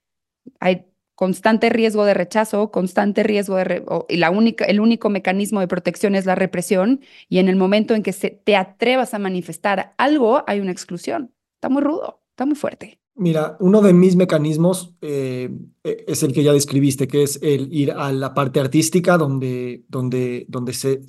hay constante riesgo de rechazo, constante riesgo de... y la única, el único mecanismo de protección es la represión y en el momento en que se, te atrevas a manifestar algo, hay una exclusión. Está muy rudo, está muy fuerte. Mira, uno de mis mecanismos eh, e, es el que ya describiste, que es el ir a la parte artística donde, donde, donde se,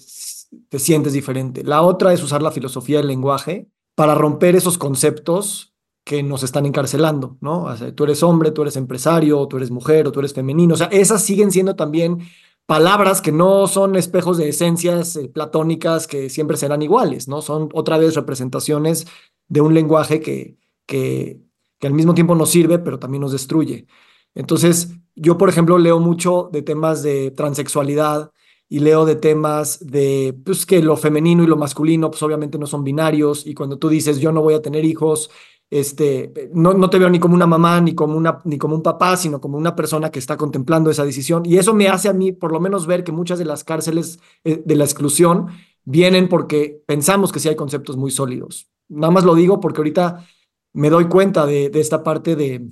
te sientes diferente. La otra es usar la filosofía del lenguaje para romper esos conceptos que nos están encarcelando, ¿no? O tú eres hombre, tú eres empresario, tú eres mujer o tú eres femenino. O sea, esas siguen siendo también palabras que no son espejos de esencias eh, platónicas que siempre serán iguales, ¿no? Son otra vez representaciones de un lenguaje que, que, que al mismo tiempo nos sirve, pero también nos destruye. Entonces, yo, por ejemplo, leo mucho de temas de transexualidad, y leo de temas de pues que lo femenino y lo masculino pues obviamente no son binarios y cuando tú dices yo no voy a tener hijos este no, no te veo ni como una mamá ni como una ni como un papá sino como una persona que está contemplando esa decisión. Y eso me hace a mí por lo menos ver que muchas de las cárceles eh, de la exclusión vienen porque pensamos que sí hay conceptos muy sólidos. Nada más lo digo porque ahorita me doy cuenta de, de esta parte de,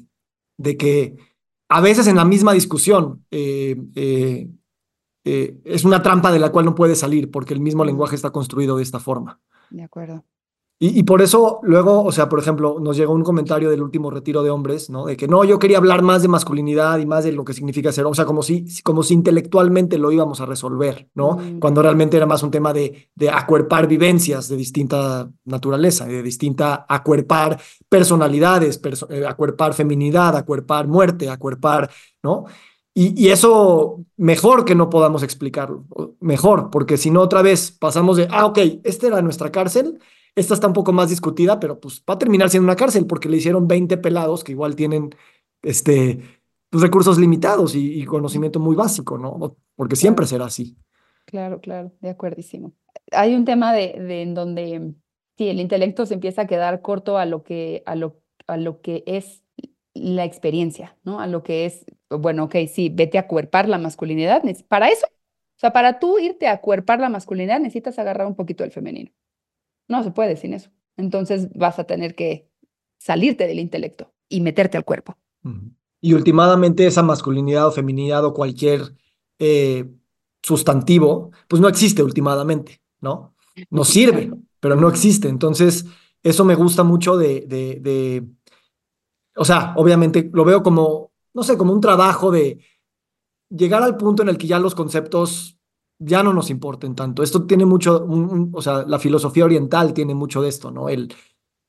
de que a veces en la misma discusión eh, eh, eh, es una trampa de la cual no puede salir porque el mismo lenguaje está construido de esta forma. De acuerdo. Y, por eso luego, o sea, por ejemplo, nos llegó un comentario del último retiro de hombres, ¿no? De que no, yo quería hablar más de masculinidad y más de lo que significa ser, o sea, como si, como si intelectualmente lo íbamos a resolver, ¿no? Mm. Cuando realmente era más un tema de, de acuerpar vivencias de distinta naturaleza, de distinta acuerpar personalidades, eh, acuerpar feminidad, acuerpar muerte, acuerpar, ¿no? Y, eso mejor que no podamos explicarlo, mejor, porque si no otra vez pasamos de, ah, ok, esta era nuestra cárcel, esta está un poco más discutida, pero pues va a terminar siendo una cárcel porque le hicieron 20 pelados que igual tienen este, pues, recursos limitados y, conocimiento muy básico, ¿no? Porque siempre será así. Claro, claro, de acuerdísimo. Hay un tema de, de en donde sí, el intelecto se empieza a quedar corto a lo que, a lo, a lo que es la experiencia, ¿no? A lo que es bueno, ok, sí, vete a cuerpar la masculinidad. Para eso, o sea, para tú irte a cuerpar la masculinidad necesitas agarrar un poquito del femenino. No se puede sin eso. Entonces vas a tener que salirte del intelecto y meterte al cuerpo. Y últimamente esa masculinidad o feminidad o cualquier eh, sustantivo, pues no existe últimamente, ¿no? No sirve, pero no existe. Entonces, eso me gusta mucho de, de, de, o sea, obviamente lo veo como no sé, como un trabajo de llegar al punto en el que ya los conceptos ya no nos importen tanto. Esto tiene mucho, o sea, la filosofía oriental tiene mucho de esto, ¿no? El,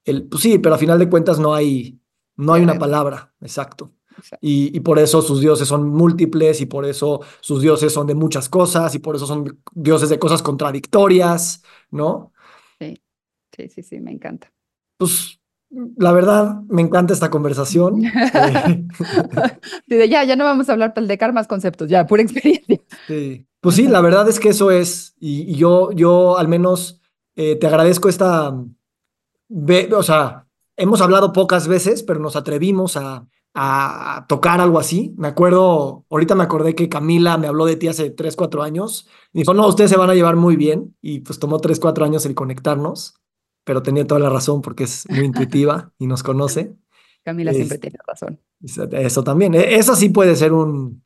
el, pues sí, pero a final de cuentas no hay, no hay una palabra, exacto. Y, y, por eso sus dioses son múltiples y por eso sus dioses son de muchas cosas y por eso son dioses de cosas contradictorias, ¿no? Sí, sí, sí, sí, me encanta. Pues la verdad, me encanta esta conversación. ya, ya no vamos a hablar de más conceptos, ya, pura experiencia. Sí. Pues sí, la verdad es que eso es, y, yo, yo al menos eh, te agradezco esta, o sea, hemos hablado pocas veces, pero nos atrevimos a, a tocar algo así. Me acuerdo, ahorita me acordé que Camila me habló de ti hace 3, 4 años. Y dijo, no, ustedes se van a llevar muy bien. Y pues tomó 3, 4 años el conectarnos pero tenía toda la razón porque es muy intuitiva y nos conoce. Camila siempre tiene razón. Eso también. E, eso sí puede ser un,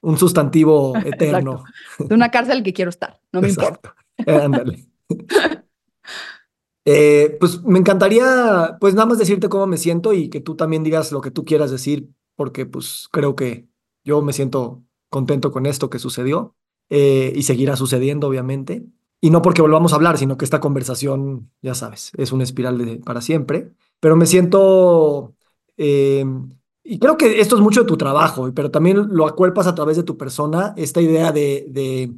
un sustantivo eterno. De una cárcel que quiero estar, no me importa. Eh, ándale. Eh, pues me encantaría, pues nada más decirte cómo me siento y que tú también digas lo que tú quieras decir, porque pues creo que yo me siento contento con esto que sucedió eh, y seguirá sucediendo, obviamente. Y no porque volvamos a hablar, sino que esta conversación, ya sabes, es una espiral de, para siempre. Pero me siento, eh, y creo que esto es mucho de tu trabajo, pero también lo acuerpas a través de tu persona, esta idea de, de,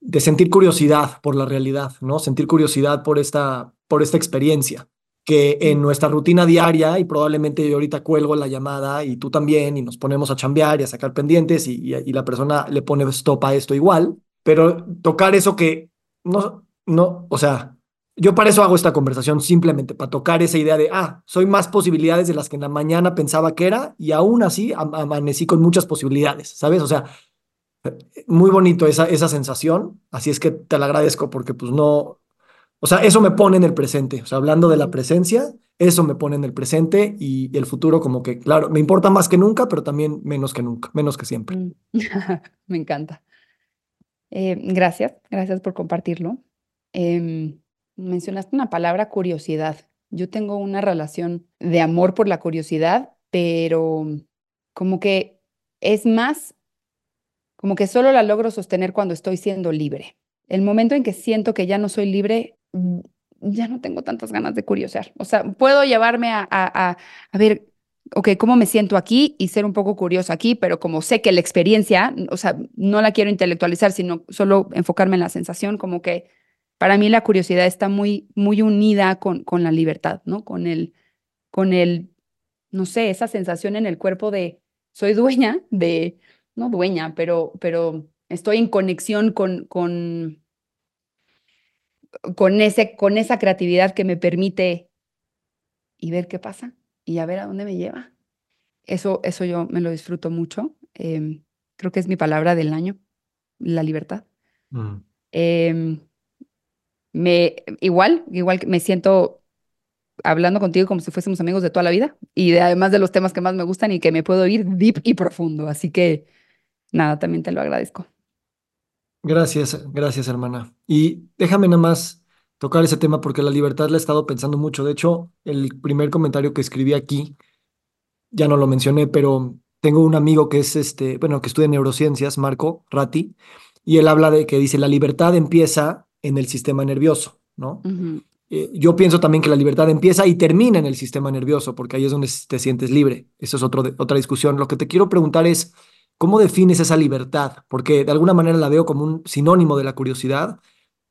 de sentir curiosidad por la realidad, ¿no? Sentir curiosidad por esta, por esta experiencia que en nuestra rutina diaria, y probablemente yo ahorita cuelgo la llamada y tú también, y nos ponemos a chambear y a sacar pendientes, y, y, y la persona le pone stop a esto igual, pero tocar eso que no, no, o sea, yo para eso hago esta conversación, simplemente para tocar esa idea de, ah, soy más posibilidades de las que en la mañana pensaba que era y aún así amanecí con muchas posibilidades, ¿sabes? O sea, muy bonito esa, esa sensación, así es que te la agradezco porque pues no, o sea, eso me pone en el presente, o sea, hablando de la presencia, eso me pone en el presente y, el futuro como que, claro, me importa más que nunca, pero también menos que nunca, menos que siempre. Mm. me encanta. Eh, gracias, gracias por compartirlo. Em, mencionaste una palabra curiosidad. Yo tengo una relación de amor por la curiosidad, pero como que es más, como que solo la logro sostener cuando estoy siendo libre. El momento en que siento que ya no soy libre, mm, ya no tengo tantas ganas de curiosear. O sea, puedo llevarme a, a, a ver ok, ¿cómo me siento aquí? Y ser un poco curioso aquí, pero como sé que la experiencia, o sea, no la quiero intelectualizar, sino solo enfocarme en la sensación, como que para mí la curiosidad está muy, muy unida con, con la libertad, ¿no? Con el, con el, no sé, esa sensación en el cuerpo de soy dueña de, no dueña, pero, pero estoy en conexión con, con, con, ese, con esa creatividad que me permite y ver qué pasa y a ver a dónde me lleva. Eso, eso yo me lo disfruto mucho. Em, creo que es mi palabra del año, la libertad. Mm. Em, me, igual, igual me siento hablando contigo como si fuésemos amigos de toda la vida y además de los temas que más me gustan y que me puedo ir deep y profundo. Así que nada, también te lo agradezco. Gracias, gracias hermana. Y déjame nada más tocar ese tema porque la libertad la he estado pensando mucho. De hecho, el primer comentario que escribí aquí, ya no lo mencioné, pero tengo un amigo que es este, bueno, que estudia neurociencias, Marco Ratti, y él habla de que dice la libertad empieza en el sistema nervioso, ¿no? Eh, yo pienso también que la libertad empieza y termina en el sistema nervioso, porque ahí es donde te sientes libre. Eso es otro otra discusión. Lo que te quiero preguntar es, ¿cómo defines esa libertad? Porque de alguna manera la veo como un sinónimo de la curiosidad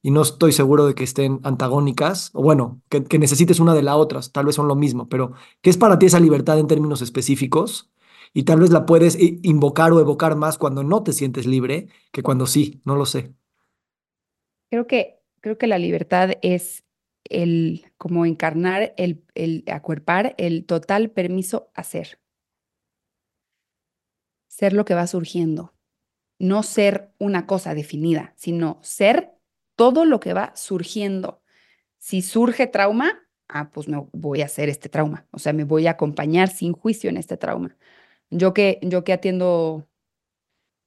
y no estoy seguro de que estén antagónicas, o bueno, que, necesites una de la otra, tal vez son lo mismo, pero ¿qué es para ti esa libertad en términos específicos? Y tal vez la puedes invocar o evocar más cuando no te sientes libre que cuando sí, no lo sé. Creo que, creo que la libertad es el como encarnar, el, el acuerpar el total permiso a ser. Ser lo que va surgiendo. No ser una cosa definida, sino ser todo lo que va surgiendo. Si surge trauma, ah, pues me voy a hacer este trauma, o sea, me voy a acompañar sin juicio en este trauma. Yo que, yo que atiendo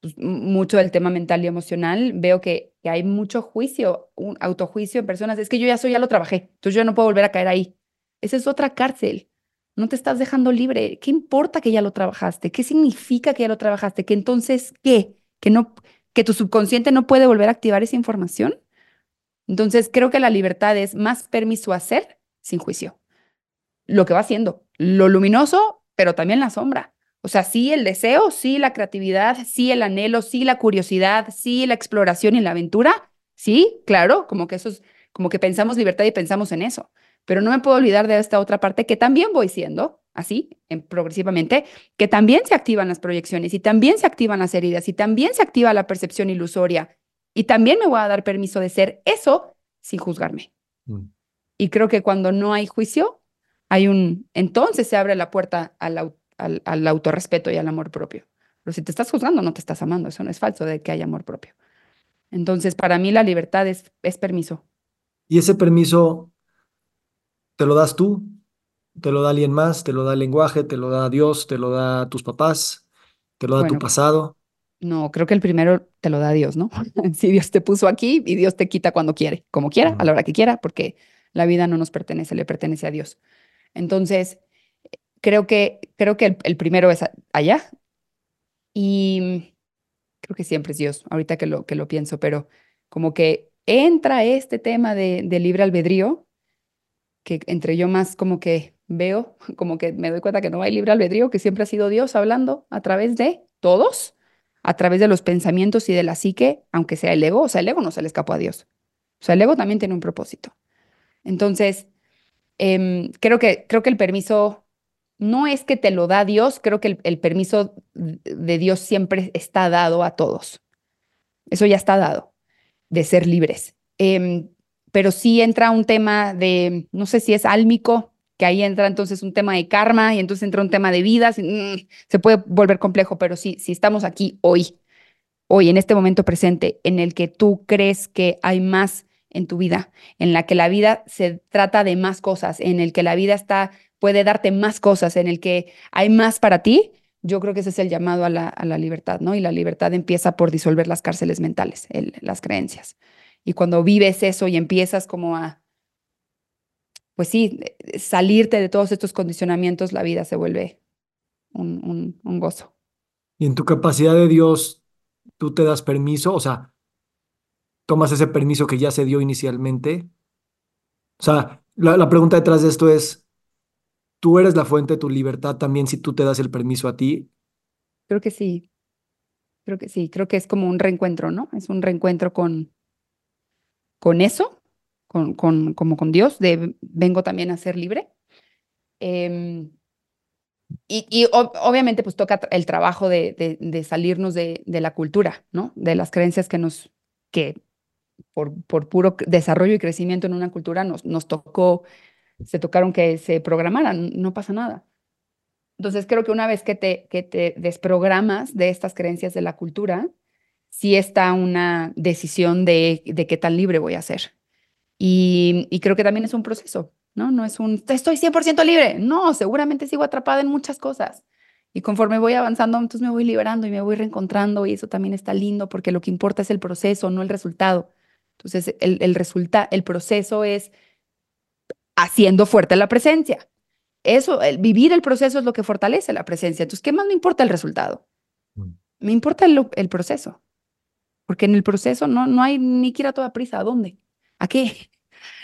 pues, mucho del tema mental y emocional, veo que, que, hay mucho juicio, un autojuicio en personas. Es que yo ya soy, ya lo trabajé, entonces yo no puedo volver a caer ahí. Esa es otra cárcel. No te estás dejando libre. ¿Qué importa que ya lo trabajaste? ¿Qué significa que ya lo trabajaste? ¿Que entonces qué? ¿Que, no, que tu subconsciente no puede volver a activar esa información? Entonces, creo que la libertad es más permiso a hacer sin juicio. Lo que va haciendo, lo luminoso, pero también la sombra. O sea, sí el deseo, sí la creatividad, sí el anhelo, sí la curiosidad, sí la exploración y la aventura. Sí, claro, como que eso es, como que pensamos libertad y pensamos en eso. Pero no me puedo olvidar de esta otra parte que también voy siendo, así, en, progresivamente, que también se activan las proyecciones y también se activan las heridas y también se activa la percepción ilusoria y también me voy a dar permiso de ser eso sin juzgarme. Mm. Y creo que cuando no hay juicio, hay un, entonces se abre la puerta al, al, al autorrespeto y al amor propio. Pero si te estás juzgando, no te estás amando. Eso no es falso de que hay amor propio. Entonces, para mí la libertad es, es permiso. ¿Y ese permiso te lo das tú? ¿Te lo da alguien más? ¿Te lo da el lenguaje? ¿Te lo da Dios? ¿Te lo da tus papás? ¿Te lo da tu pasado? No, creo que el primero te lo da Dios, ¿no? si Dios te puso aquí y Dios te quita cuando quiere, como quiera, a la hora que quiera, porque la vida no nos pertenece, le pertenece a Dios. Entonces, creo que, creo que el, primero es allá y creo que siempre es Dios, ahorita que lo, que lo pienso, pero como que entra este tema de, de libre albedrío, que entre yo más como que veo, como que me doy cuenta que no hay libre albedrío, que siempre ha sido Dios hablando a través de todos, a través de los pensamientos y de la psique, aunque sea el ego, o sea, el ego no se le escapó a Dios. O sea, el ego también tiene un propósito. Entonces, em, creo, que, creo que el permiso no es que te lo da Dios, creo que el, permiso de Dios siempre está dado a todos. Eso ya está dado, de ser libres. Em, pero sí entra un tema de, no sé si es álmico, que ahí entra entonces un tema de karma y entonces entra un tema de vidas, mm, se puede volver complejo, pero sí, si estamos aquí hoy, hoy, en este momento presente, en el que tú crees que hay más en tu vida, en la que la vida se trata de más cosas, en el que la vida está, puede darte más cosas, en el que hay más para ti, yo creo que ese es el llamado a la, a la libertad, ¿no? Y la libertad empieza por disolver las cárceles mentales, las creencias. Y cuando vives eso y empiezas como a, pues sí, salirte de todos estos condicionamientos, la vida se vuelve un, un, un gozo. Y en tu capacidad de Dios, tú te das permiso, o sea, tomas ese permiso que ya se dio inicialmente. O sea, la, pregunta detrás de esto es, ¿tú eres la fuente de tu libertad también si tú te das el permiso a ti? Creo que sí. Creo que sí. Creo que es como un reencuentro, ¿no? Es un reencuentro con, con eso, con, como con Dios, de vengo también a ser libre. Em, y, obviamente pues toca el trabajo de, de, salirnos de, de, la cultura, ¿no? De las creencias que nos, que por, por puro desarrollo y crecimiento en una cultura nos, nos tocó, se tocaron que se programaran, no pasa nada. Entonces creo que una vez que te, que te desprogramas de estas creencias de la cultura, sí está una decisión de, de qué tan libre voy a ser. Y, y, creo que también es un proceso, ¿no? No es un, estoy 100% libre. No, seguramente sigo atrapada en muchas cosas. Y conforme voy avanzando, entonces me voy liberando y me voy reencontrando y eso también está lindo porque lo que importa es el proceso, no el resultado. Entonces, el, el, resulta, el proceso es haciendo fuerte la presencia. Eso, el vivir el proceso es lo que fortalece la presencia. Entonces, ¿qué más me importa el resultado? Mm. Me importa el, el proceso. Porque en el proceso no, no hay ni que ir a toda prisa. ¿A dónde? ¿A qué?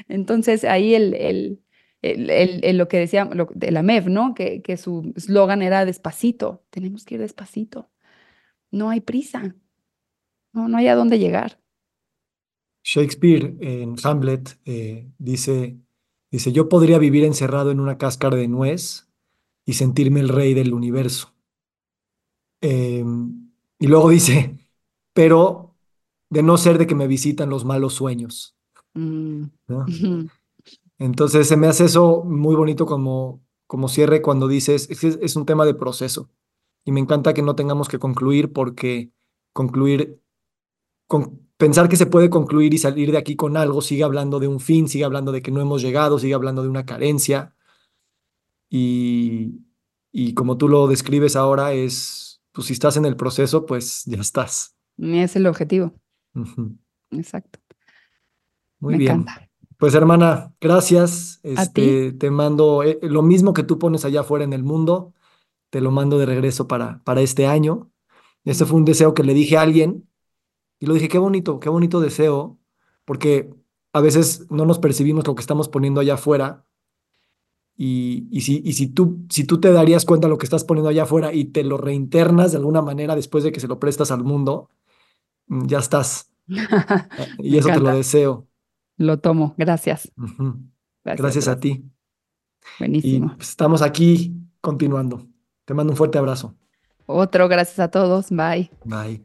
Entonces, ahí el, el, el, lo que decía de la MEV, ¿no? Que, que su eslogan era despacito. Tenemos que ir despacito. No hay prisa. No, no hay a dónde llegar. Shakespeare en Hamlet eh, dice, dice, yo podría vivir encerrado en una cáscara de nuez y sentirme el rey del universo. Em, y luego dice, pero de no ser de que me visitan los malos sueños. Mm. Entonces se me hace eso muy bonito como, como cierre cuando dices, es, es un tema de proceso. Y me encanta que no tengamos que concluir porque concluir, con, pensar que se puede concluir y salir de aquí con algo, sigue hablando de un fin, sigue hablando de que no hemos llegado, sigue hablando de una carencia. Y, y como tú lo describes ahora, es, pues si estás en el proceso, pues ya estás. Es el objetivo. Exacto. Muy bien. Pues hermana, gracias. Este, te mando eh, lo mismo que tú pones allá afuera en el mundo, te lo mando de regreso para, para este año. Este fue un deseo que le dije a alguien y lo dije, qué bonito, qué bonito deseo, porque a veces no nos percibimos lo que estamos poniendo allá afuera Y, y, si, y si, tú, si tú te darías cuenta de lo que estás poniendo allá afuera y te lo reinternas de alguna manera después de que se lo prestas al mundo, mm, ya estás. y eso te lo deseo. Lo tomo, gracias. Gracias, gracias, a ti. Buenísimo. Y pues, estamos aquí continuando. Te mando un fuerte abrazo. Otro, gracias a todos. Bye. Bye.